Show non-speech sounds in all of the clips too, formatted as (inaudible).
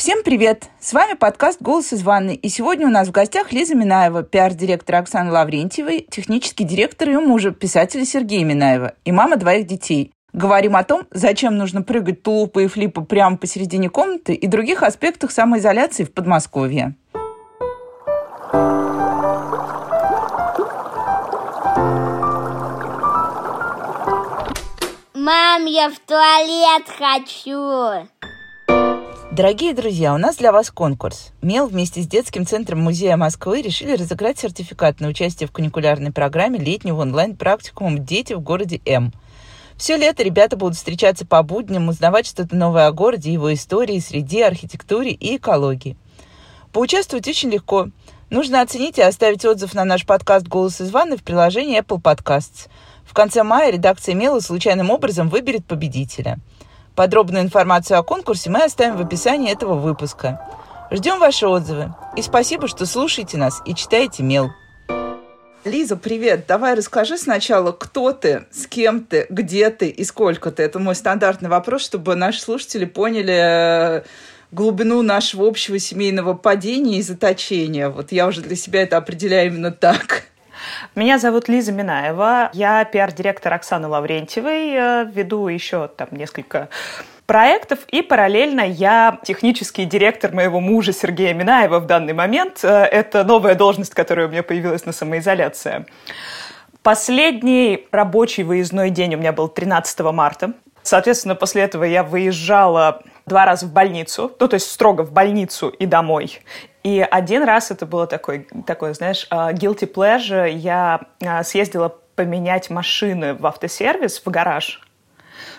Всем привет! С вами подкаст «Голос из ванны». И сегодня у нас в гостях Лиза Минаева, пиар-директор Оксаны Лаврентьевой, технический директор ее мужа, писателя Сергея Минаева и мама двоих детей. Говорим о том, зачем нужно прыгать тулупы и флипы прямо посередине комнаты и других аспектах самоизоляции в Подмосковье. Мам, я в туалет хочу. Дорогие друзья, у нас для вас конкурс. МЕЛ вместе с детским центром Музея Москвы решили разыграть сертификат на участие в каникулярной программе летнего онлайн-практикума «Дети в городе М». Все лето ребята будут встречаться по будням, узнавать что-то новое о городе, его истории, среде, архитектуре и экологии. Поучаствовать очень легко. Нужно оценить и оставить отзыв на наш подкаст «Голос из ванны» в приложении Apple Podcasts. В конце мая редакция «Мела» случайным образом выберет победителя – Подробную информацию о конкурсе мы оставим в описании этого выпуска. Ждем ваши отзывы. И спасибо, что слушаете нас и читаете мел. Лиза, привет. Давай расскажи сначала, кто ты, с кем ты, где ты и сколько ты. Это мой стандартный вопрос, чтобы наши слушатели поняли э, глубину нашего общего семейного падения и заточения. Вот я уже для себя это определяю именно так. Меня зовут Лиза Минаева. Я пиар-директор Оксаны Лаврентьевой. Э, веду еще там несколько проектов, и параллельно я технический директор моего мужа Сергея Минаева в данный момент. Э, это новая должность, которая у меня появилась на самоизоляции. Последний рабочий выездной день у меня был 13 марта. Соответственно, после этого я выезжала два раза в больницу, ну, то есть строго в больницу и домой. И один раз это было такой, такой знаешь, а, guilty pleasure. Я а, съездила поменять машины в автосервис, в гараж,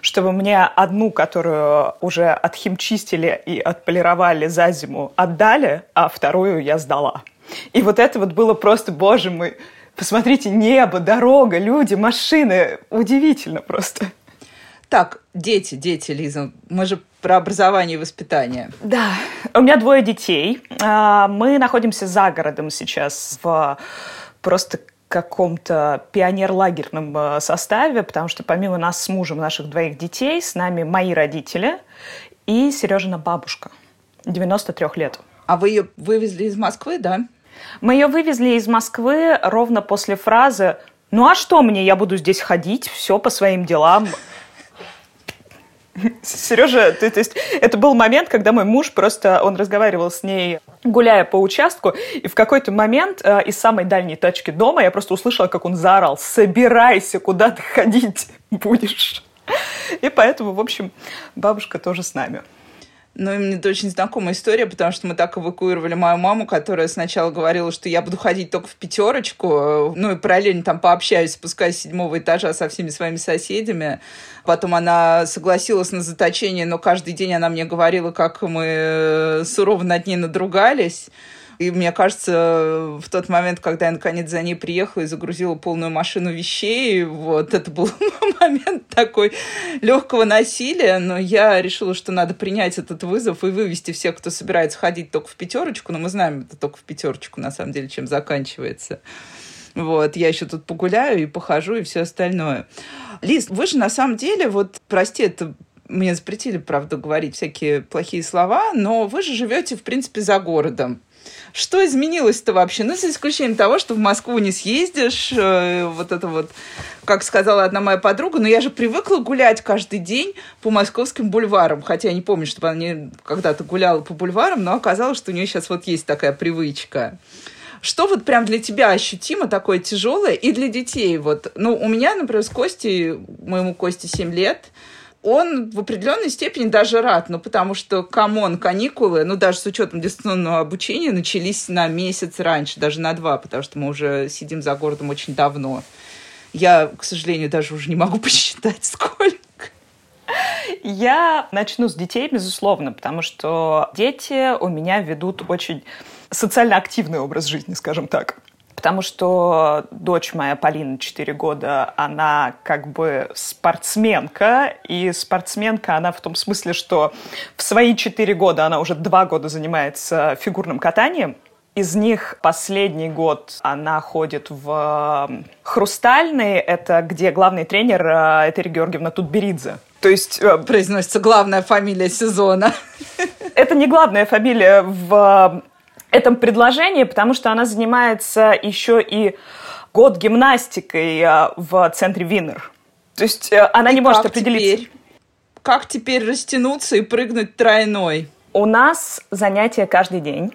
чтобы мне одну, которую уже отхимчистили и отполировали за зиму, отдали, а вторую я сдала. И вот это вот было просто, боже мой, посмотрите, небо, дорога, люди, машины. Удивительно просто. Так, дети, дети, Лиза, мы же про образование и воспитание. Да, у меня двое детей. А, мы находимся за городом сейчас в просто каком-то пионер-лагерном э, составе, потому что помимо нас с мужем, наших двоих детей, с нами мои родители и Сережина бабушка, 93 лет. А вы ее вывезли из Москвы, да? Мы ее вывезли из Москвы ровно после фразы «Ну а что мне, я буду здесь ходить, все по своим делам». Сережа, то, то есть это был момент, когда мой муж просто, он разговаривал с ней, гуляя по участку, и в какой-то момент э, из самой дальней точки дома я просто услышала, как он заорал, собирайся, куда ты ходить будешь. И поэтому, в общем, бабушка тоже с нами. Ну, мне это очень знакомая история, потому что мы так эвакуировали мою маму, которая сначала говорила, что я буду ходить только в пятерочку, ну и параллельно там пообщаюсь, спускаясь с седьмого этажа со всеми своими соседями. Потом она согласилась на заточение, но каждый день она мне говорила, как мы сурово над ней надругались. И мне кажется, в тот момент, когда я наконец за ней приехала и загрузила полную машину вещей, вот это был (laughs) момент такой легкого насилия, но я решила, что надо принять этот вызов и вывести всех, кто собирается ходить только в пятерочку, но мы знаем, это только в пятерочку, на самом деле, чем заканчивается. Вот, я еще тут погуляю и похожу, и все остальное. Лиз, вы же на самом деле, вот, прости, это мне запретили, правда, говорить всякие плохие слова, но вы же живете, в принципе, за городом. Что изменилось-то вообще? Ну, за исключением того, что в Москву не съездишь, э, вот это вот, как сказала одна моя подруга, но я же привыкла гулять каждый день по московским бульварам, хотя я не помню, чтобы она когда-то гуляла по бульварам, но оказалось, что у нее сейчас вот есть такая привычка. Что вот прям для тебя ощутимо такое тяжелое и для детей? Вот, ну, у меня, например, с Костей, моему Косте 7 лет, он в определенной степени даже рад, ну, потому что, come on, каникулы, ну, даже с учетом дистанционного обучения, начались на месяц раньше, даже на два, потому что мы уже сидим за городом очень давно. Я, к сожалению, даже уже не могу (laughs) посчитать, сколько. Я начну с детей, безусловно, потому что дети у меня ведут очень социально активный образ жизни, скажем так потому что дочь моя, Полина, 4 года, она как бы спортсменка, и спортсменка она в том смысле, что в свои 4 года она уже 2 года занимается фигурным катанием, из них последний год она ходит в Хрустальный, это где главный тренер э, Этери Георгиевна Тутберидзе. То есть... Э, Произносится главная фамилия сезона. (laughs) Это не главная фамилия в этом предложении, потому что она занимается еще и год гимнастикой э, в центре Винер. То есть она и не может определиться. Теперь? Как теперь растянуться и прыгнуть тройной? У нас занятия каждый день.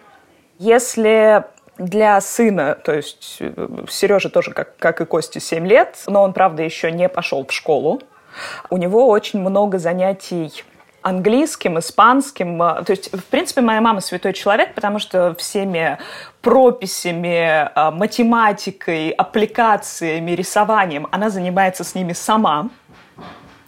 Если для сына, то есть Сережа тоже, как, как и Кости, 7 лет, но он, правда, еще не пошел в школу, у него очень много занятий английским, испанским. То есть, в принципе, моя мама святой человек, потому что всеми прописями, а, математикой, аппликациями, рисованием она занимается с ними сама.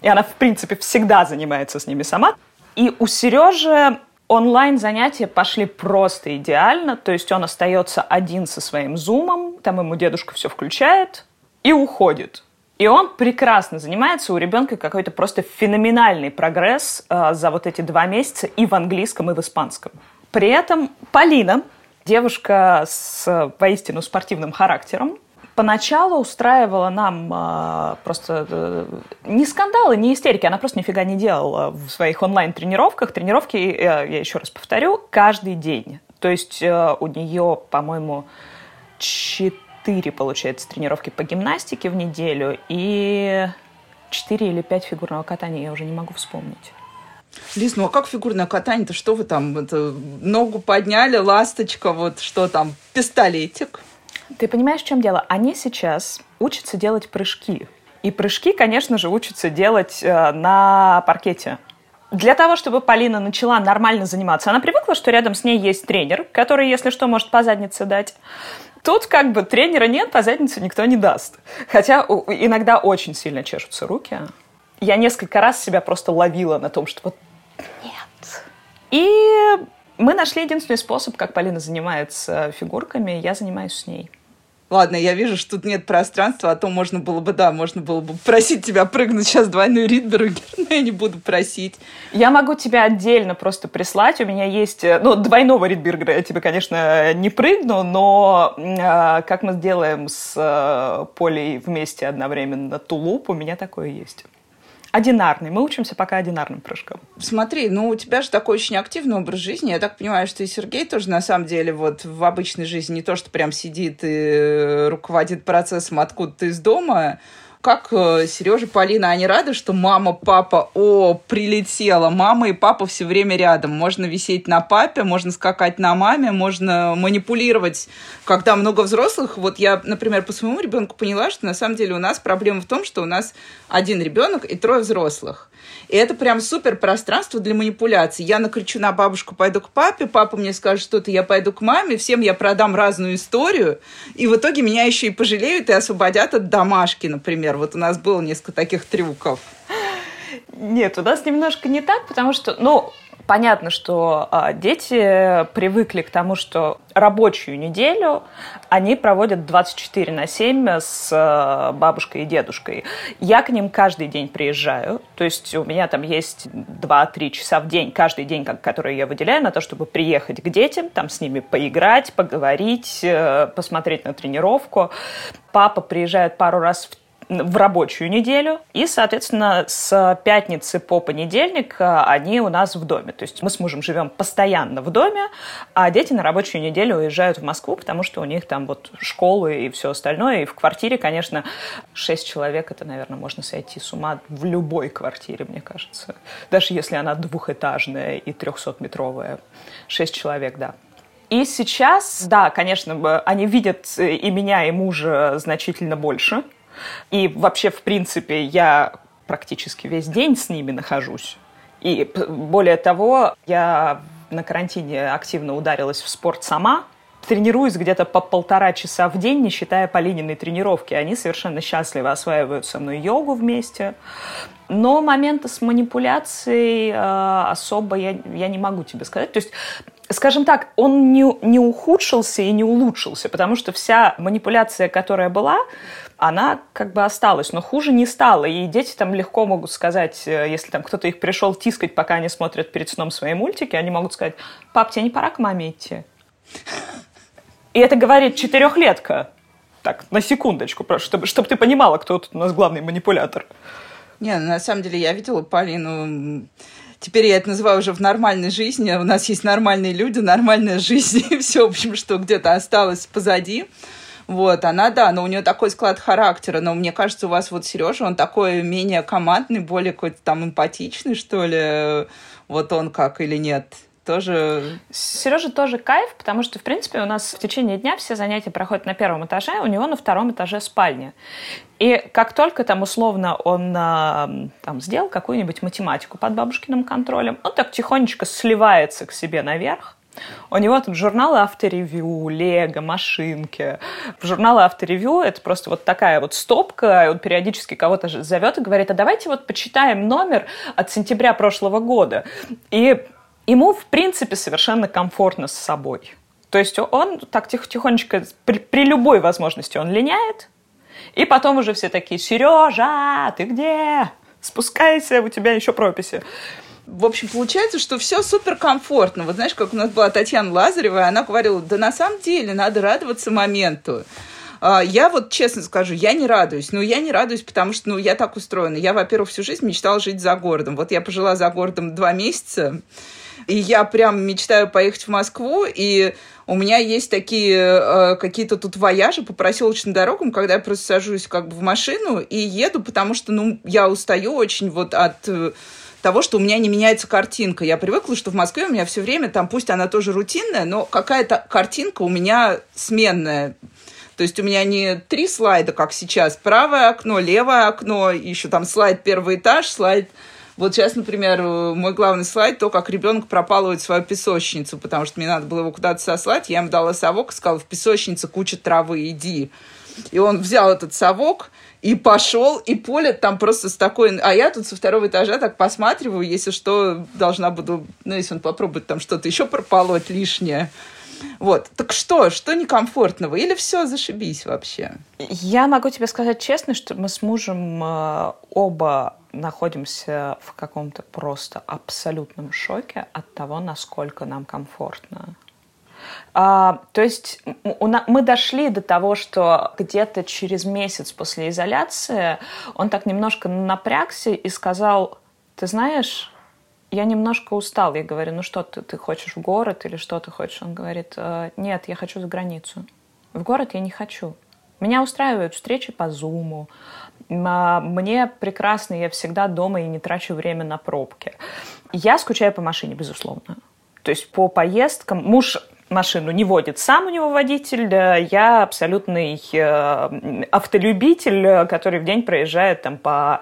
И она, в принципе, всегда занимается с ними сама. И у Сережи онлайн занятия пошли просто идеально. То есть он остается один со своим зумом, там ему дедушка все включает и уходит. И он прекрасно занимается, у ребенка какой-то просто феноменальный прогресс э, за вот эти два месяца и в английском, и в испанском. При этом Полина, девушка с воистину спортивным характером, поначалу устраивала нам э, просто э, не скандалы, не истерики, она просто нифига не делала в своих онлайн-тренировках. Тренировки, э, я еще раз повторю, каждый день. То есть э, у нее, по-моему, четыре четыре, получается, тренировки по гимнастике в неделю и четыре или пять фигурного катания, я уже не могу вспомнить. Лиз, ну а как фигурное катание-то? Что вы там? Это, ногу подняли, ласточка, вот что там, пистолетик? Ты понимаешь, в чем дело? Они сейчас учатся делать прыжки. И прыжки, конечно же, учатся делать э, на паркете. Для того, чтобы Полина начала нормально заниматься, она привыкла, что рядом с ней есть тренер, который, если что, может по заднице дать. Тут как бы тренера нет, по заднице никто не даст. Хотя иногда очень сильно чешутся руки. Я несколько раз себя просто ловила на том, что вот нет. И мы нашли единственный способ, как Полина занимается фигурками. Я занимаюсь с ней. Ладно, я вижу, что тут нет пространства, а то можно было бы, да, можно было бы просить тебя прыгнуть сейчас двойной Ридбергер, (laughs) но я не буду просить. Я могу тебя отдельно просто прислать. У меня есть, э, ну, двойного Ридбергера я тебе, конечно, не прыгну, но э, как мы сделаем с э, Полей вместе одновременно тулуп, у меня такое есть. Одинарный. Мы учимся пока одинарным прыжкам. Смотри, ну у тебя же такой очень активный образ жизни. Я так понимаю, что и Сергей тоже на самом деле вот в обычной жизни не то, что прям сидит и руководит процессом откуда-то из дома, как э, Сережа, Полина, они рады, что мама, папа, о, прилетела. Мама и папа все время рядом. Можно висеть на папе, можно скакать на маме, можно манипулировать, когда много взрослых. Вот я, например, по своему ребенку поняла, что на самом деле у нас проблема в том, что у нас один ребенок и трое взрослых. И это прям супер пространство для манипуляций. Я накричу на бабушку, пойду к папе, папа мне скажет что-то, я пойду к маме, всем я продам разную историю, и в итоге меня еще и пожалеют и освободят от домашки, например. Вот у нас было несколько таких трюков. Нет, у нас немножко не так, потому что, ну, понятно, что а, дети привыкли к тому, что рабочую неделю они проводят 24 на 7 с а, бабушкой и дедушкой. Я к ним каждый день приезжаю, то есть у меня там есть 2-3 часа в день, каждый день, который я выделяю на то, чтобы приехать к детям, там с ними поиграть, поговорить, э, посмотреть на тренировку. Папа приезжает пару раз в в рабочую неделю. И, соответственно, с пятницы по понедельник э, они у нас в доме. То есть мы с мужем живем постоянно в доме, а дети на рабочую неделю уезжают в Москву, потому что у них там вот школы и все остальное. И в квартире, конечно, шесть человек, это, наверное, можно сойти с ума в любой квартире, мне кажется. Даже если она двухэтажная и трехсотметровая. Шесть человек, да. И сейчас, да, конечно, они видят и меня, и мужа значительно больше, и вообще, в принципе, я практически весь день с ними нахожусь. И более того, я на карантине активно ударилась в спорт сама, тренируюсь где-то по полтора часа в день, не считая Полининой тренировки. Они совершенно счастливо осваивают со мной йогу вместе. Но момента с манипуляцией э, особо я, я не могу тебе сказать. То есть скажем так, он не, не ухудшился и не улучшился, потому что вся манипуляция, которая была, она как бы осталась, но хуже не стало. И дети там легко могут сказать, э, если там кто-то их пришел тискать, пока они смотрят перед сном свои мультики, они могут сказать, пап, тебе не пора к маме идти? И это говорит четырехлетка. Так, на секундочку, чтобы, чтобы ты понимала, кто тут у нас главный манипулятор. Не, ну, на самом деле я видела Полину Теперь я это называю уже в нормальной жизни. У нас есть нормальные люди, нормальная жизнь, (laughs) и все, в общем, что где-то осталось позади. Вот, она, да, но у нее такой склад характера, но мне кажется, у вас вот Сережа, он такой менее командный, более какой-то там эмпатичный, что ли, вот он как или нет? тоже... Сережа тоже кайф, потому что, в принципе, у нас в течение дня все занятия проходят на первом этаже, у него на втором этаже спальня. И как только там условно он а, там, сделал какую-нибудь математику под бабушкиным контролем, он так тихонечко сливается к себе наверх, у него там журналы авторевью, лего, машинки. Журналы авторевью это просто вот такая вот стопка, он периодически кого-то зовет и говорит, а давайте вот почитаем номер от сентября прошлого года. И ему, в принципе, совершенно комфортно с собой. То есть он так тихо тихонечко, при, при любой возможности он линяет, и потом уже все такие, Сережа, ты где? Спускайся, у тебя еще прописи. В общем, получается, что все суперкомфортно. Вот знаешь, как у нас была Татьяна Лазарева, она говорила, да на самом деле надо радоваться моменту. А, я вот честно скажу, я не радуюсь. Ну, я не радуюсь, потому что, ну, я так устроена. Я, во-первых, всю жизнь мечтала жить за городом. Вот я пожила за городом два месяца, и я прям мечтаю поехать в Москву, и у меня есть такие э, какие-то тут вояжи по проселочным дорогам, когда я просто сажусь как бы в машину и еду, потому что, ну, я устаю очень вот от э, того, что у меня не меняется картинка. Я привыкла, что в Москве у меня все время, там пусть она тоже рутинная, но какая-то картинка у меня сменная. То есть у меня не три слайда, как сейчас, правое окно, левое окно, еще там слайд первый этаж, слайд вот сейчас, например, мой главный слайд, то, как ребенок пропалывает свою песочницу, потому что мне надо было его куда-то сослать. Я ему дала совок и сказала, в песочнице куча травы, иди. И он взял этот совок, и пошел, и поле там просто с такой... А я тут со второго этажа так посматриваю, если что, должна буду... Ну, если он попробует там что-то еще прополоть лишнее. Вот. Так что? Что некомфортного? Или все зашибись вообще? Я могу тебе сказать честно, что мы с мужем э, оба находимся в каком-то просто абсолютном шоке от того, насколько нам комфортно. А, то есть мы дошли до того, что где-то через месяц после изоляции он так немножко напрягся и сказал, ты знаешь, я немножко устал. Я говорю, ну что ты, ты хочешь в город или что ты хочешь? Он говорит, «Э, нет, я хочу за границу. В город я не хочу. Меня устраивают встречи по Зуму, а, мне прекрасно, я всегда дома и не трачу время на пробки. Я скучаю по машине, безусловно. То есть по поездкам муж машину не водит сам у него водитель, я абсолютный э, автолюбитель, который в день проезжает там по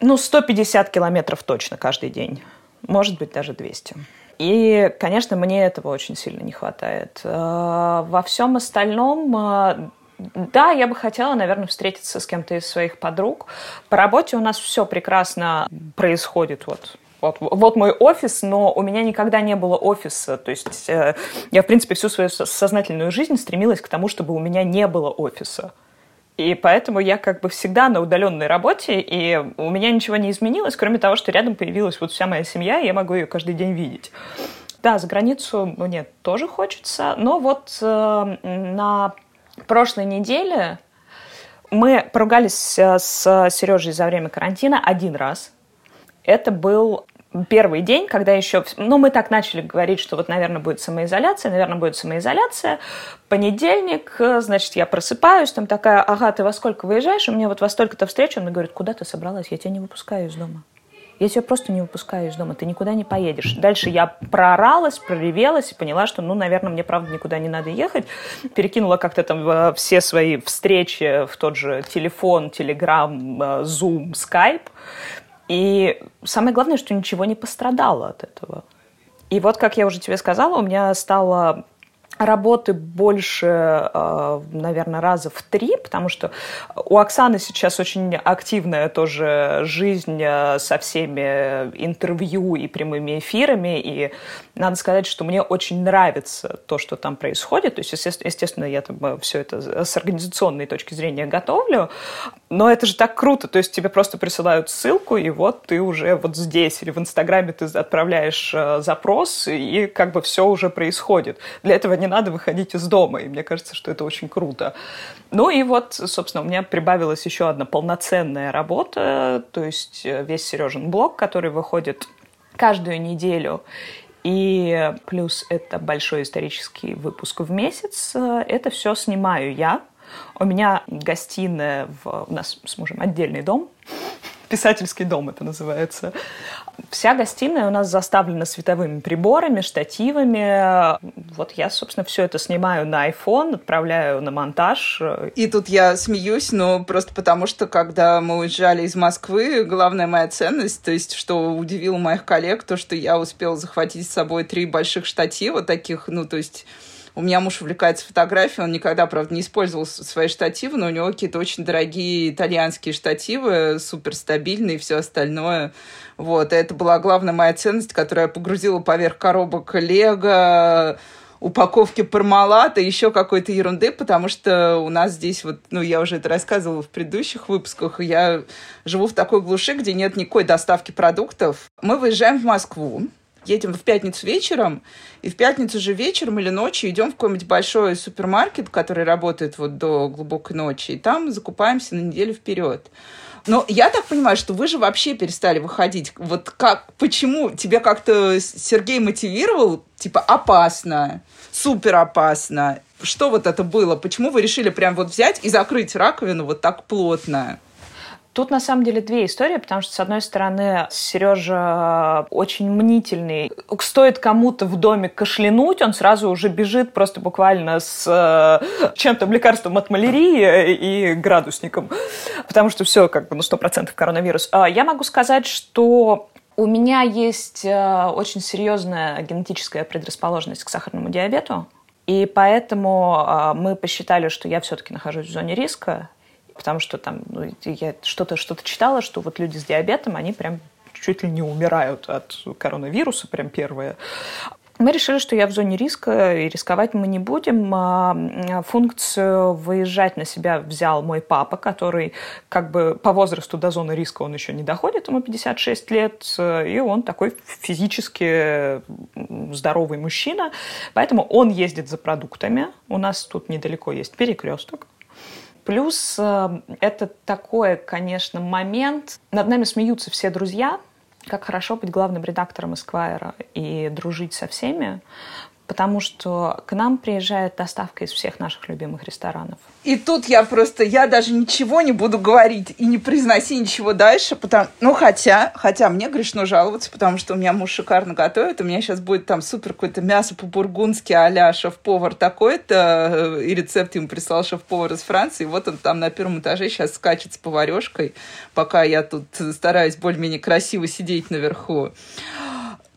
ну, 150 километров точно каждый день. Может быть, даже 200. И, конечно, мне этого очень сильно не хватает. Э, во всем остальном э, да, я бы хотела, наверное, встретиться с кем-то из своих подруг. По работе у нас все прекрасно происходит. Вот вот, вот мой офис, но у меня никогда не было офиса. То есть э, я, в принципе, всю свою сознательную жизнь стремилась к тому, чтобы у меня не было офиса. И поэтому я как бы всегда на удаленной работе, и у меня ничего не изменилось, кроме того, что рядом появилась вот вся моя семья, и я могу ее каждый день видеть. Да, за границу мне тоже хочется, но вот э, на прошлой неделе мы поругались э, с Сережей за время карантина один раз. Это был первый день, когда еще... Ну, мы так начали говорить, что вот, наверное, будет самоизоляция, наверное, будет самоизоляция. Понедельник, э, значит, я просыпаюсь, там такая, ага, ты во сколько выезжаешь? У меня вот во столько-то встреч. Он мне говорит, куда ты собралась? Я тебя не выпускаю из дома. Я тебя просто не выпускаю из дома, ты никуда не поедешь. Дальше я прооралась, проревелась и поняла, что, ну, наверное, мне, правда, никуда не надо ехать. Перекинула как-то там э, все свои встречи в тот же телефон, телеграм, зум, скайп. И самое главное, что ничего не пострадало от этого. И вот, как я уже тебе сказала, у меня стало работы больше, э, наверное, раза в три, потому что у Оксаны сейчас очень активная тоже жизнь э, со всеми интервью и прямыми эфирами, и надо сказать, что мне очень нравится то, что там происходит, то есть, естественно, я там э, все это с организационной точки зрения готовлю, Но это же так круто, то есть тебе просто присылают ссылку, и вот ты уже вот здесь, или в Инстаграме ты отправляешь запрос, и как бы все уже происходит. Для этого не надо выходить из дома, и мне кажется, что это очень круто. Ну и вот, собственно, у меня прибавилась еще одна полноценная работа, то есть э, весь Сережин блог, который выходит каждую неделю. И плюс это большой исторический выпуск в месяц. Э, это все снимаю я, у меня гостиная, в, у нас с мужем отдельный дом, писательский дом это называется. Вся гостиная у нас заставлена световыми приборами, штативами. Вот я, собственно, все это снимаю на iPhone, отправляю на монтаж. И тут я смеюсь, но просто потому, что когда мы уезжали из Москвы, главная моя ценность, то есть, что удивило моих коллег, то, что я успела захватить с собой три больших штатива таких, ну, то есть у меня муж увлекается фотографией, он никогда, правда, не использовал свои штативы, но у него какие-то очень дорогие итальянские штативы, супер стабильные и все остальное. Вот, и это была главная моя ценность, которую я погрузила поверх коробок Лего, упаковки пармалата, еще какой-то ерунды, потому что у нас здесь вот, ну, я уже это рассказывала в предыдущих выпусках, я живу в такой глуши, где нет никакой доставки продуктов. Мы выезжаем в Москву, едем в пятницу вечером, и в пятницу же вечером или ночью идем в какой-нибудь большой супермаркет, который работает вот до глубокой ночи, и там закупаемся на неделю вперед. Но я так понимаю, что вы же вообще перестали выходить. Вот как, почему тебя как-то Сергей мотивировал, типа, опасно, супер опасно? Что вот это было? Почему вы решили прям вот взять и закрыть раковину вот так плотно? Тут на самом деле две истории, потому что, с одной стороны, Сережа очень мнительный. Стоит кому-то в доме кашлянуть, он сразу уже бежит просто буквально с э, чем-то лекарством от малярии и градусником, потому что все как бы на ну, 100% коронавирус. А я могу сказать, что у меня есть э, очень серьезная генетическая предрасположенность к сахарному диабету, и поэтому э, мы посчитали, что я все-таки нахожусь в зоне риска, потому что там ну, я что-то что читала, что вот люди с диабетом, они прям чуть ли не умирают от коронавируса, прям первые. Мы решили, что я в зоне риска, и рисковать мы не будем. А, функцию выезжать на себя взял мой папа, который как бы по возрасту до зоны риска он еще не доходит, ему 56 лет, и он такой физически здоровый мужчина, поэтому он ездит за продуктами. У нас тут недалеко есть перекресток, Плюс э, это такой, конечно, момент. Над нами смеются все друзья, как хорошо быть главным редактором Эсквайра и дружить со всеми, потому что к нам приезжает доставка из всех наших любимых ресторанов. И тут я просто, я даже ничего не буду говорить и не произноси ничего дальше, потому, ну, хотя, хотя мне грешно жаловаться, потому что у меня муж шикарно готовит, у меня сейчас будет там супер какое-то мясо по-бургундски а-ля шеф-повар такой-то, и рецепт ему прислал шеф-повар из Франции, и вот он там на первом этаже сейчас скачет с поварешкой, пока я тут стараюсь более-менее красиво сидеть наверху.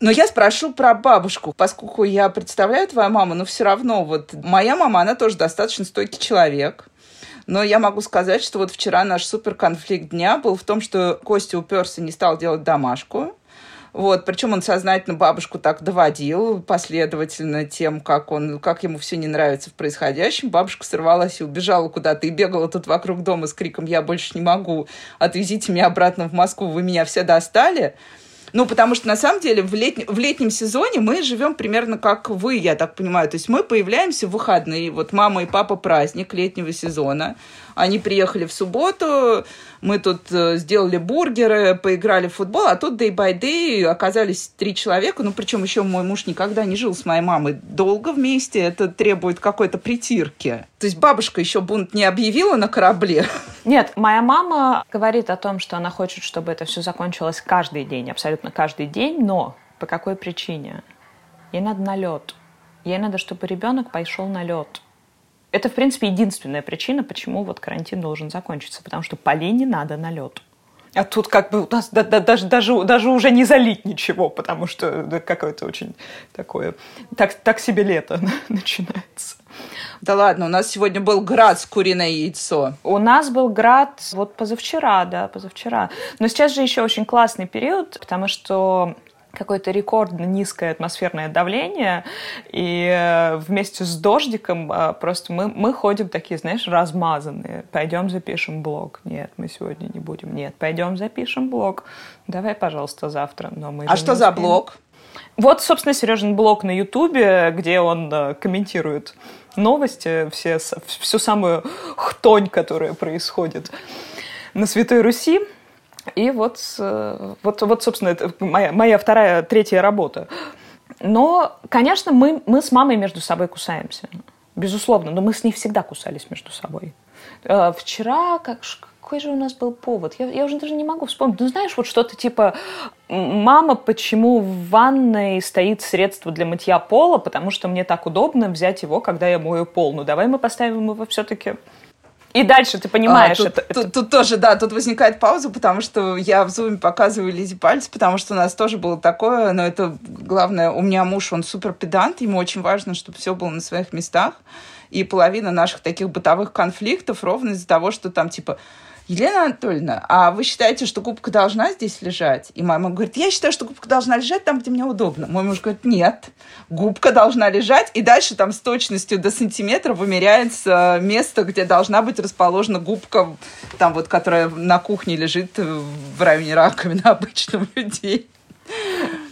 Но я спрошу про бабушку, поскольку я представляю твою маму, но все равно вот моя мама, она тоже достаточно стойкий человек. Но я могу сказать, что вот вчера наш супер конфликт дня был в том, что Костя уперся, не стал делать домашку. Вот, причем он сознательно бабушку так доводил последовательно тем, как, он, как ему все не нравится в происходящем. Бабушка сорвалась и убежала куда-то, и бегала тут вокруг дома с криком «Я больше не могу, отвезите меня обратно в Москву, вы меня все достали». Ну, потому что на самом деле в, летне, в летнем сезоне мы живем примерно как вы, я так понимаю. То есть мы появляемся в выходные. Вот мама и папа праздник летнего сезона. Они приехали в субботу, мы тут э, сделали бургеры, поиграли в футбол, а тут day by day оказались три человека, ну, причем еще мой муж никогда не жил с моей мамой долго вместе, это требует какой-то притирки. То есть бабушка еще бунт не объявила на корабле? Нет, моя мама говорит о том, что она хочет, чтобы это все закончилось каждый день, абсолютно каждый день, но по какой причине? Ей надо на лед. Ей надо, чтобы ребенок пошел на лед. Это, в принципе, единственная причина, почему вот карантин должен закончиться, потому что Полине надо на лед. А тут как бы у нас да, да, даже, даже, даже уже не залить ничего, потому что да, какое-то очень такое... Так, так себе лето (laughs) начинается. Да ладно, у нас сегодня был град с куриное яйцо. У нас был град вот позавчера, да, позавчера. Но сейчас же еще очень классный период, потому что какое-то рекордно низкое атмосферное давление, и э, вместе с дождиком э, просто мы, мы ходим такие, знаешь, размазанные. Пойдем запишем блог. Нет, мы сегодня не будем. Нет, пойдем запишем блог. Давай, пожалуйста, завтра. Но мы а что за блог? Вот, собственно, Сережин блог на Ютубе, где он э, комментирует новости, все, всю самую хтонь, которая происходит на Святой Руси. И вот, э, вот, вот собственно, это моя, моя вторая, третья работа. Но, конечно, мы, мы с мамой между собой кусаемся. Безусловно, но мы с ней всегда кусались между собой. Э, вчера, как, какой же у нас был повод? Я, я уже даже не могу вспомнить. Ну, знаешь, вот что-то типа «Мама, почему в ванной стоит средство для мытья пола? Потому что мне так удобно взять его, когда я мою пол. Ну, давай мы поставим его все-таки и дальше ты понимаешь а, тут, это, тут, это. Тут тоже, да, тут возникает пауза, потому что я в зуме показываю Лизе пальцы, потому что у нас тоже было такое, но это главное, у меня муж, он супер педант, ему очень важно, чтобы все было на своих местах. И половина наших таких бытовых конфликтов ровно из-за того, что там типа Елена Анатольевна, а вы считаете, что губка должна здесь лежать? И мама говорит, я считаю, что губка должна лежать там, где мне удобно. Мой муж говорит, нет, губка должна лежать, и дальше там с точностью до сантиметра вымеряется место, где должна быть расположена губка, там вот, которая на кухне лежит в районе раковины (laughs) обычных людей.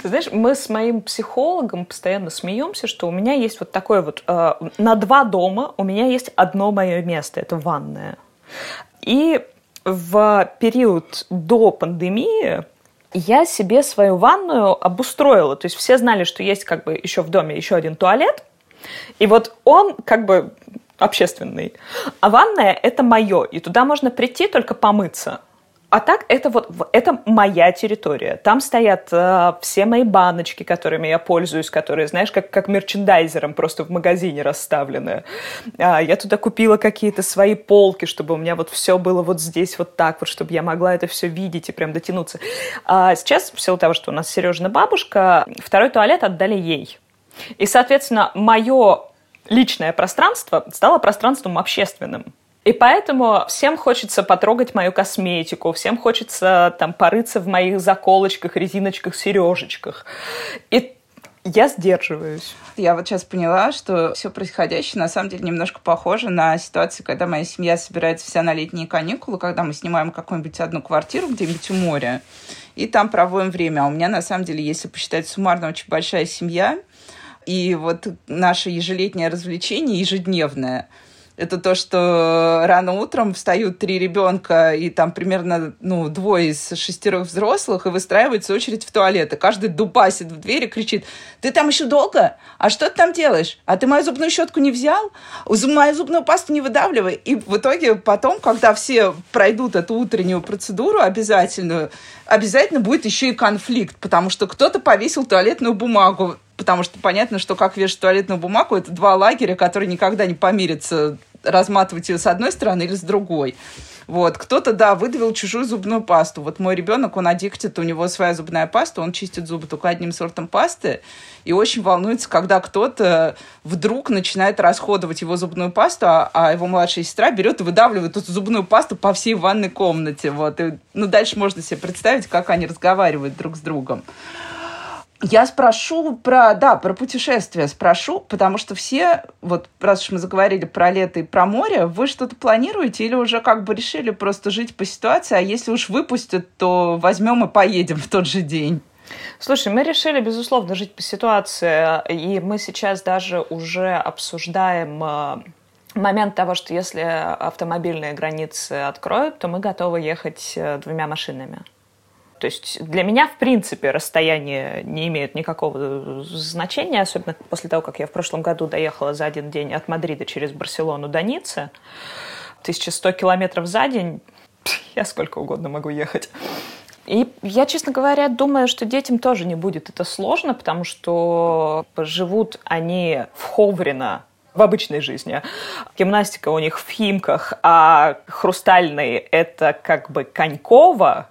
Ты знаешь, мы с моим психологом постоянно смеемся, что у меня есть вот такое вот... Э, на два дома у меня есть одно мое место, это ванная. И в период до пандемии я себе свою ванную обустроила. То есть все знали, что есть как бы еще в доме еще один туалет. И вот он как бы общественный. А ванная – это мое. И туда можно прийти только помыться. А так это вот это моя территория. Там стоят э, все мои баночки, которыми я пользуюсь, которые, знаешь, как как мерчендайзером просто в магазине расставлены. А, я туда купила какие-то свои полки, чтобы у меня вот все было вот здесь вот так вот, чтобы я могла это все видеть и прям дотянуться. А сейчас в силу того, что у нас Сережина бабушка, второй туалет отдали ей. И, соответственно, мое личное пространство стало пространством общественным. И поэтому всем хочется потрогать мою косметику, всем хочется там порыться в моих заколочках, резиночках, сережечках. И я сдерживаюсь. Я вот сейчас поняла, что все происходящее на самом деле немножко похоже на ситуацию, когда моя семья собирается вся на летние каникулы, когда мы снимаем какую-нибудь одну квартиру где-нибудь у моря, и там проводим время. А у меня, на самом деле, если посчитать суммарно, очень большая семья, и вот наше ежелетнее развлечение ежедневное – это то, что рано утром встают три ребенка, и там примерно ну, двое из шестерых взрослых, и выстраивается очередь в туалет. И каждый дубасит в дверь и кричит, ты там еще долго? А что ты там делаешь? А ты мою зубную щетку не взял? Мою зубную пасту не выдавливай. И в итоге потом, когда все пройдут эту утреннюю процедуру обязательную, обязательно будет еще и конфликт, потому что кто-то повесил туалетную бумагу потому что понятно, что как вешать туалетную бумагу, это два лагеря, которые никогда не помирятся разматывать ее с одной стороны или с другой. Вот. Кто-то, да, выдавил чужую зубную пасту. Вот мой ребенок, он аддиктит, у него своя зубная паста, он чистит зубы только одним сортом пасты и очень волнуется, когда кто-то вдруг начинает расходовать его зубную пасту, а, а его младшая сестра берет и выдавливает эту зубную пасту по всей ванной комнате. Вот. И, ну, дальше можно себе представить, как они разговаривают друг с другом. Я спрошу про, да, про путешествия спрошу, потому что все, вот раз уж мы заговорили про лето и про море, вы что-то планируете или уже как бы решили просто жить по ситуации, а если уж выпустят, то возьмем и поедем в тот же день? Слушай, мы решили, безусловно, жить по ситуации, и мы сейчас даже уже обсуждаем э, момент того, что если автомобильные границы откроют, то мы готовы ехать э, двумя машинами. То есть для меня, в принципе, расстояние не имеет никакого значения, особенно после того, как я в прошлом году доехала за один день от Мадрида через Барселону до Ниццы. 1100 километров за день, (laughs) я сколько угодно могу ехать. И я, честно говоря, думаю, что детям тоже не будет это сложно, потому что живут они в Ховрино, в обычной жизни. Гимнастика у них в Химках, а хрустальный — это как бы Конькова,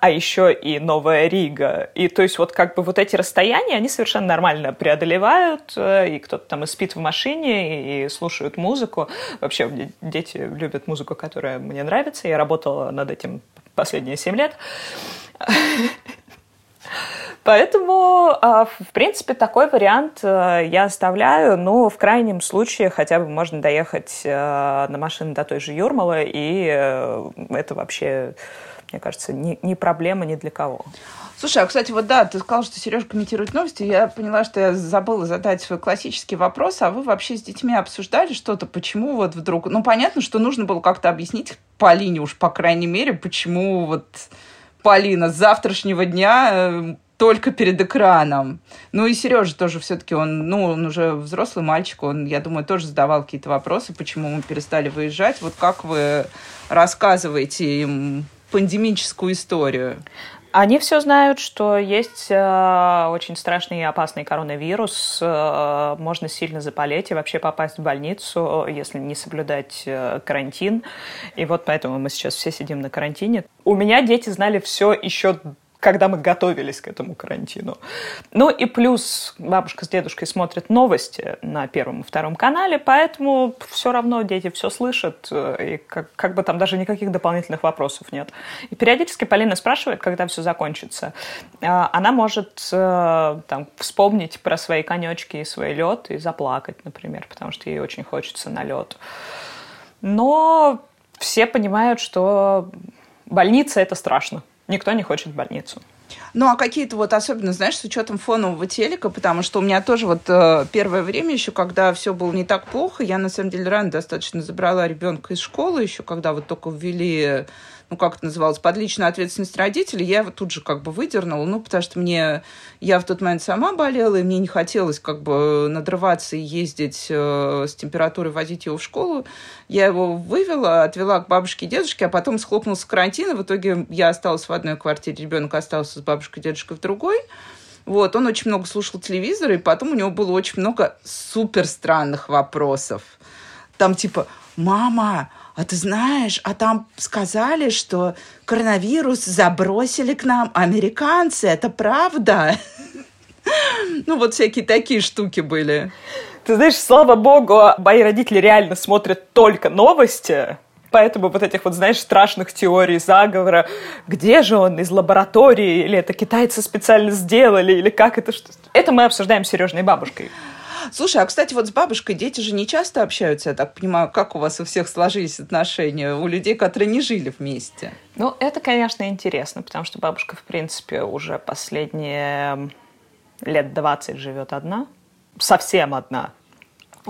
а еще и Новая Рига. И то есть вот как бы вот эти расстояния, они совершенно нормально преодолевают, э, и кто-то там и спит в машине, и слушают музыку. Вообще дети любят музыку, которая мне нравится. Я работала над этим последние семь лет. Поэтому, а, в принципе, такой вариант э, я оставляю, но в крайнем случае хотя бы можно доехать э, на машине до той же Юрмалы, и это вообще, мне кажется, не, не проблема ни для кого. Слушай, а, кстати, вот да, ты сказал, что Сережа комментирует новости. Я поняла, что я забыла задать свой классический вопрос. А вы вообще с детьми обсуждали что-то? Почему вот вдруг... Ну, понятно, что нужно было как-то объяснить Полине уж, по крайней мере, почему вот Полина с завтрашнего дня э, только перед экраном. Ну и Сережа тоже все-таки, он, ну, он уже взрослый мальчик, он, я думаю, тоже задавал какие-то вопросы, почему мы перестали выезжать. Вот как вы рассказываете им пандемическую историю? Они все знают, что есть э, очень страшный и опасный коронавирус, э, можно сильно заболеть и вообще попасть в больницу, если не соблюдать э, карантин. И вот поэтому мы сейчас все сидим на карантине. У меня дети знали все еще когда мы готовились к этому карантину. Ну и плюс бабушка с дедушкой смотрят новости на первом и втором канале, поэтому все равно дети все слышат, э, и как, как бы там даже никаких дополнительных вопросов нет. И периодически Полина спрашивает, когда все закончится. А, она может э, там, вспомнить про свои конечки и свой лед и заплакать, например, потому что ей очень хочется на лед. Но все понимают, что больница это страшно. Никто не хочет в больницу. Ну, а какие-то вот особенно, знаешь, с учетом фонового телека, потому что у меня тоже вот э, первое время еще, когда все было не так плохо, я на самом деле рано достаточно забрала ребенка из школы еще, когда вот только ввели ну, как это называлось, под личную ответственность родителей, я его тут же как бы выдернула, ну, потому что мне, я в тот момент сама болела, и мне не хотелось как бы надрываться и ездить э, с температурой, возить его в школу. Я его вывела, отвела к бабушке и дедушке, а потом схлопнулся карантин, и в итоге я осталась в одной квартире, ребенок остался с бабушкой и дедушкой в другой. Вот, он очень много слушал телевизор, и потом у него было очень много супер странных вопросов. Там типа, мама, а ты знаешь, а там сказали, что коронавирус забросили к нам американцы, это правда? (laughs) Ну, вот всякие такие штуки были. Ты знаешь, слава богу, мои родители реально смотрят только новости, поэтому вот этих вот, знаешь, страшных теорий заговора, где же он, из лаборатории, или это китайцы специально сделали, или как это, что... Это мы обсуждаем с Сережной бабушкой. Слушай, а, кстати, вот с бабушкой дети же не часто общаются, я так понимаю. Как у вас у всех сложились отношения? У людей, которые не жили вместе? Ну, это, конечно, интересно, потому что бабушка, в принципе, уже последние лет 20 живет одна. Совсем одна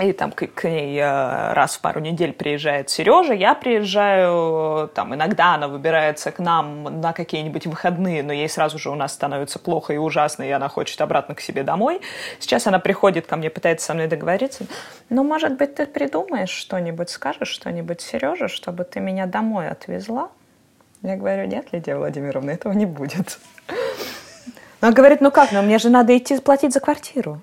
и там к, к ней э, раз в пару недель приезжает Сережа, я приезжаю, там иногда она выбирается к нам на какие-нибудь выходные, но ей сразу же у нас становится плохо и ужасно, и она хочет обратно к себе домой. Сейчас она приходит ко мне, пытается со мной договориться. Ну, может быть, ты придумаешь что-нибудь, скажешь что-нибудь Сереже, чтобы ты меня домой отвезла? Я говорю, нет, Лидия Владимировна, этого не будет. Она говорит, ну как, но мне же надо идти платить за квартиру.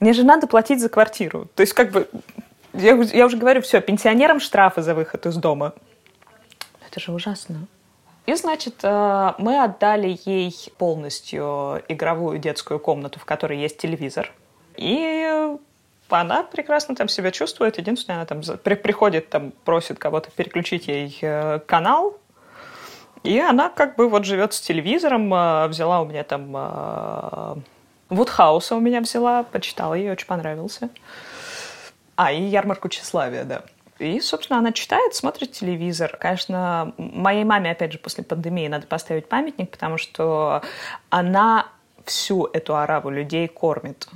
Мне же надо платить за квартиру. То есть как бы, я, я уже говорю, все, пенсионерам штрафы за выход из дома. Это же ужасно. И, значит, э, мы отдали ей полностью игровую детскую комнату, в которой есть телевизор. И она прекрасно там себя чувствует. Единственное, она там при, приходит, там просит кого-то переключить ей э, канал. И она как бы вот живет с телевизором. Э, взяла у меня там Вудхауса у меня взяла, почитала, ей очень понравился. А, и ярмарку тщеславия, да. И, собственно, она читает, смотрит телевизор. Конечно, моей маме, опять же, после пандемии надо поставить памятник, потому что она всю эту араву людей кормит.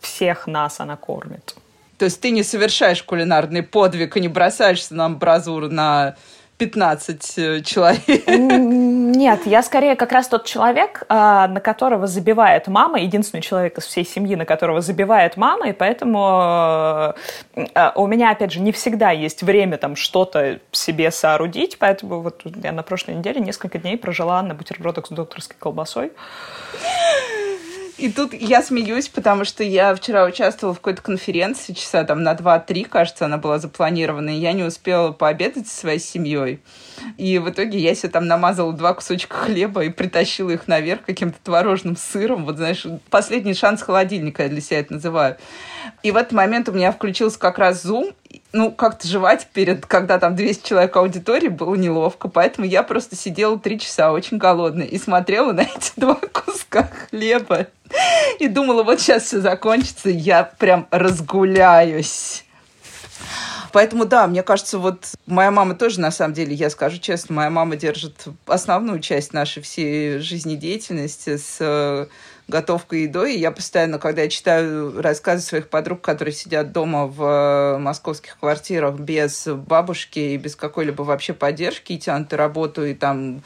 Всех нас она кормит. То есть ты не совершаешь кулинарный подвиг и не бросаешься на амбразуру на 15 э, человек. Нет, я скорее как раз тот человек, а, на которого забивает мама, единственный человек из всей семьи, на которого забивает мама, и поэтому э, а, у меня, опять же, не всегда есть время там что-то себе соорудить, поэтому вот я на прошлой неделе несколько дней прожила на бутербродах с докторской колбасой. И тут я смеюсь, потому что я вчера участвовала в какой-то конференции, часа там на 2-3, кажется, она была запланирована, и я не успела пообедать со своей семьей. И в итоге я себе там намазала два кусочка хлеба и притащила их наверх каким-то творожным сыром. Вот, знаешь, последний шанс холодильника я для себя это называю. И в этот момент у меня включился как раз Zoom, ну, как-то жевать перед, когда там 200 человек аудитории, было неловко. Поэтому я просто сидела три часа очень голодная и смотрела на эти (laughs) два куска хлеба. И думала, вот сейчас все закончится, я прям разгуляюсь. Поэтому, да, мне кажется, вот моя мама тоже, на самом деле, я скажу честно, моя мама держит основную часть нашей всей жизнедеятельности с э, готовкой и едой. И я постоянно, когда я читаю рассказы своих подруг, которые сидят дома в э, московских квартирах без бабушки и без какой-либо вообще поддержки, и тянут работу, и там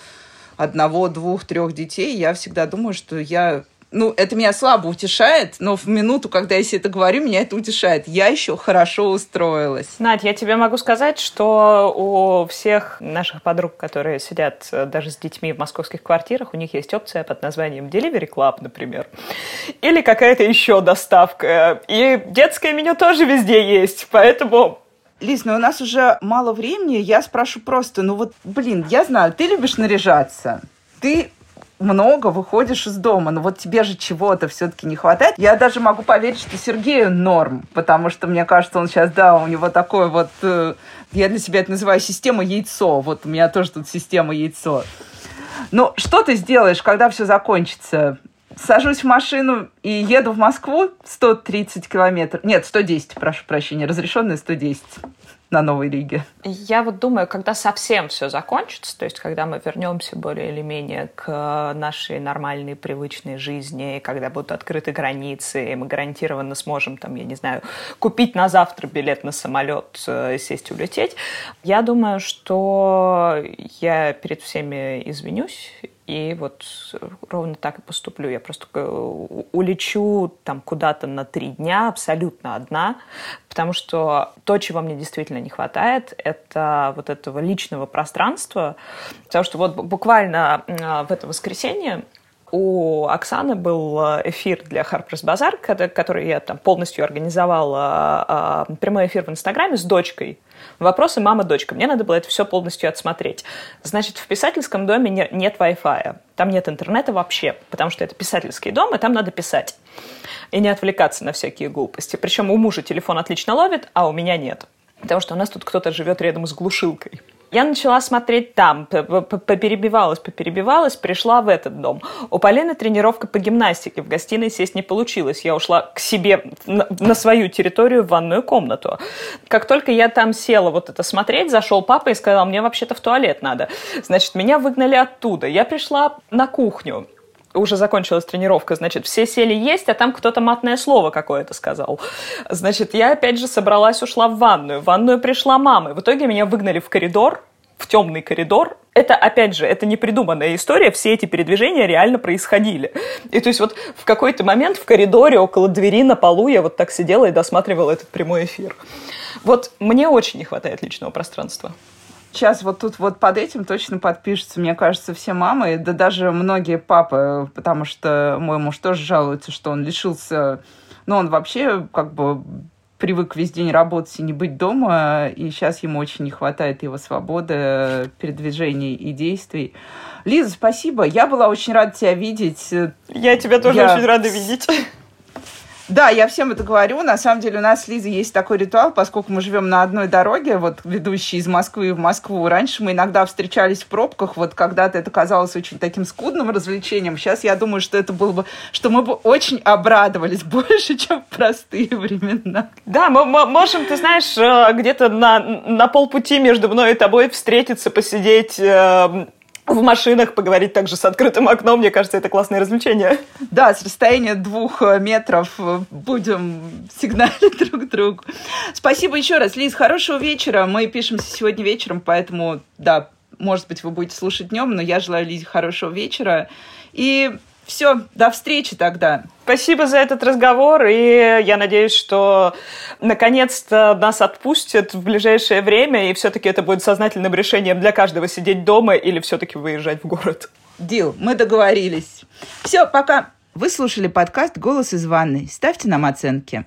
одного, двух, трех детей, я всегда думаю, что я ну, это меня слабо утешает, но в минуту, когда я себе это говорю, меня это утешает. Я еще хорошо устроилась. Надь, я тебе могу сказать, что у всех наших подруг, которые сидят э, даже с детьми в московских квартирах, у них есть опция под названием Delivery Club, например. Или какая-то еще доставка. И детское меню тоже везде есть, поэтому Лиз, ну у нас уже мало времени, я спрошу просто, ну вот, блин, я знаю, ты любишь наряжаться, ты много выходишь из дома, но вот тебе же чего-то все-таки не хватает. Я даже могу поверить, что Сергею норм, потому что мне кажется, он сейчас, да, у него такой вот, э, я для себя это называю система яйцо. Вот у меня тоже тут система яйцо. Но что ты сделаешь, когда все закончится? Сажусь в машину и еду в Москву 130 километров. Нет, 110, прошу прощения, разрешенная 110 на Новой Риге? Я вот думаю, когда совсем все закончится, то есть когда мы вернемся более или менее к нашей нормальной, привычной жизни, когда будут открыты границы, и мы гарантированно сможем, там, я не знаю, купить на завтра билет на самолет, э, сесть и улететь, я думаю, что я перед всеми извинюсь и вот ровно так и поступлю. Я просто э, улечу там куда-то на три дня абсолютно одна, потому что то, чего мне действительно не хватает, это вот этого личного пространства. Потому что вот буквально в это воскресенье у Оксаны был эфир для Harper's Bazaar, который я там полностью организовала, а, прямой эфир в Инстаграме с дочкой Вопросы мама-дочка. Мне надо было это все полностью отсмотреть. Значит, в писательском доме не, нет Wi-Fi. Там нет интернета вообще, потому что это писательский дом, и там надо писать. И не отвлекаться на всякие глупости. Причем у мужа телефон отлично ловит, а у меня нет. Потому что у нас тут кто-то живет рядом с глушилкой. Я начала смотреть там, поперебивалась, поперебивалась, пришла в этот дом. У Полины тренировка по гимнастике, в гостиной сесть не получилось. Я ушла к себе на, свою территорию, в ванную комнату. Как только я там села вот это смотреть, зашел папа и сказал, мне вообще-то в туалет надо. Значит, меня выгнали оттуда. Я пришла на кухню уже закончилась тренировка, значит, все сели есть, а там кто-то матное слово какое-то сказал. Значит, я опять же собралась, ушла в ванную. В ванную пришла мама. В итоге меня выгнали в коридор, в темный коридор. Это, опять же, это не придуманная история, все эти передвижения реально происходили. И то есть вот в какой-то момент в коридоре около двери на полу я вот так сидела и досматривала этот прямой эфир. Вот мне очень не хватает личного пространства сейчас вот тут вот под этим точно подпишутся, мне кажется, все мамы, да даже многие папы, потому что мой муж тоже жалуется, что он лишился, ну, он вообще как бы привык весь день работать и не быть дома, и сейчас ему очень не хватает его свободы, передвижений и действий. Лиза, спасибо. Я была очень рада тебя видеть. Я тебя тоже Я... очень рада видеть. Да, я всем это говорю. На самом деле у нас с Лизой есть такой ритуал, поскольку мы живем на одной дороге, вот ведущей из Москвы в Москву. Раньше мы иногда встречались в пробках, вот когда-то это казалось очень таким скудным развлечением. Сейчас я думаю, что это было бы, что мы бы очень обрадовались (laughs) больше, чем в простые времена. Да, мы, мы можем, ты знаешь, э, где-то на, на полпути между мной и тобой встретиться, посидеть э, в машинах поговорить также с открытым окном, мне кажется, это классное развлечение. Да, с расстояния двух э, метров э, будем сигналить (laughs) друг другу. Спасибо еще раз, Лиз, хорошего вечера. Мы пишемся сегодня вечером, поэтому, да, может быть, вы будете слушать днем, но я желаю Лизе хорошего вечера. И все, до встречи тогда. Спасибо за этот разговор, и я надеюсь, что наконец-то нас отпустят в ближайшее время, и все-таки это будет сознательным решением для каждого сидеть дома или все-таки выезжать в город. Дил, мы договорились. Все, пока. Вы слушали подкаст «Голос из ванной». Ставьте нам оценки.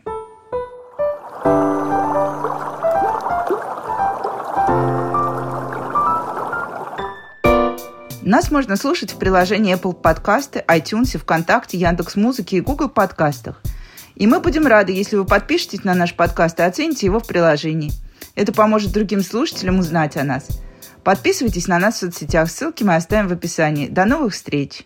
Нас можно слушать в приложении Apple Podcasts, iTunes, ВКонтакте, Яндекс.Музыке и Google подкастах. И мы будем рады, если вы подпишетесь на наш подкаст и оцените его в приложении. Это поможет другим слушателям узнать о нас. Подписывайтесь на нас в соцсетях, ссылки мы оставим в описании. До новых встреч!